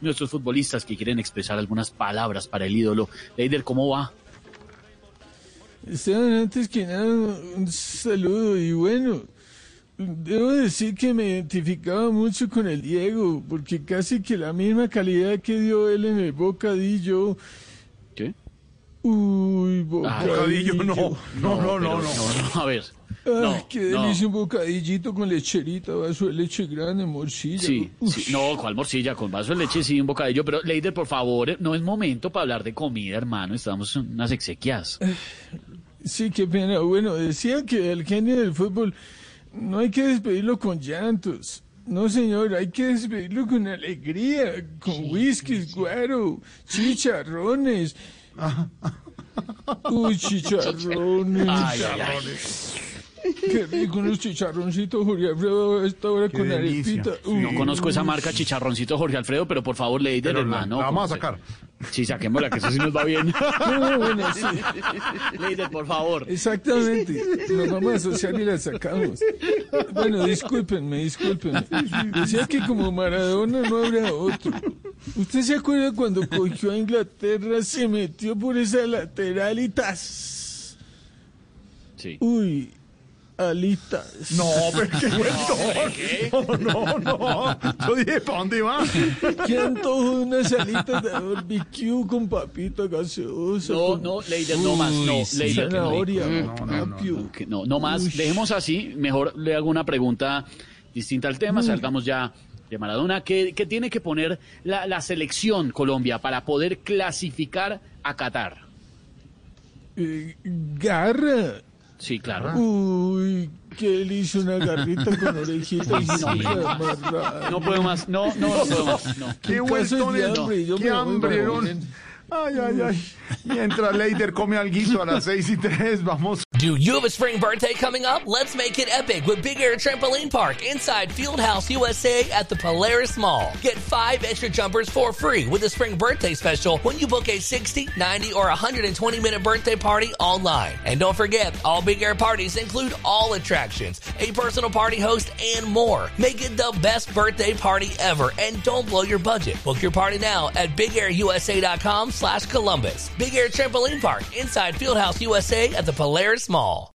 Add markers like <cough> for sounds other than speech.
Nuestros futbolistas que quieren expresar algunas palabras para el ídolo. Leider, ¿cómo va? Esteban, antes que nada, un saludo y bueno, debo decir que me identificaba mucho con el Diego, porque casi que la misma calidad que dio él en el bocadillo. ¿Qué? Uy, bocadillo. no, no, no, no, no. no, a ver. Ay, no, qué no. delicia un bocadillito con lecherita, vaso de leche grande, morcilla. Sí, sí, no, ¿cuál morcilla? Con vaso de leche, sí, un bocadillo. Pero, Leider, por favor, no es momento para hablar de comida, hermano. Estamos en unas exequias. <sighs> Sí, qué pena. Bueno, decía que el genio del fútbol no hay que despedirlo con llantos. No, señor, hay que despedirlo con alegría, con whiskies, guaro, chicharrones. Uy, chicharrones. Ay, ay, ay. Qué rico unos chicharroncitos, Jorge Alfredo, a esta hora Qué con delicia. arepita. Sí. No conozco esa marca chicharroncito Jorge Alfredo, pero por favor, la- hermano. la vamos a ¿cómo se- sacar. Sí, saquémosla, que eso sí nos va bien. <laughs> No, bueno, sí, Leider, por favor. exactamente. Nos vamos a asociar y la sacamos. Bueno, discúlpenme, discúlpenme. Decía que como Maradona no habrá otro. ¿Usted se acuerda cuando cogió a Inglaterra, se metió por esa lateral y tas? Sí. Uy, alitas. No, pero qué <laughs> cuento. No, no, no. Yo dije, ¿para dónde va? ¿Qué antojo de unas alitas de barbecue con papita gaseosa? No, no, Leider, no más, no, Leider. que no. Zanahoria, No, no, no, más, dejemos así. Mejor le hago una pregunta distinta al tema. Salgamos ya de Maradona. ¿Qué, qué tiene que poner la, la selección Colombia para poder clasificar a Qatar? Eh, garra. Sí, claro. Uy, qué delicia una garrita con <laughs> orejita y silla amarrada. No puedo más, no, no, no puedo más. No. Qué En caso vuelto de hambre, Qué me voy hambre, para don. Belén. Ay, ay, ay. Mientras Leider come alguito a las seis y tres, vamos. Do you have a spring birthday coming up? Let's make it epic with Big Air Trampoline Park inside Fieldhouse USA at the Polaris Mall. Get five extra jumpers for free with the spring birthday special when you book a 60, 90, or 120 minute birthday party online. And don't forget, all Big Air parties include all attractions, a personal party host, and more. Make it the best birthday party ever and don't blow your budget. Book your party now at bigairusa.com slash Columbus. Big Air Trampoline Park inside Fieldhouse USA at the Polaris small.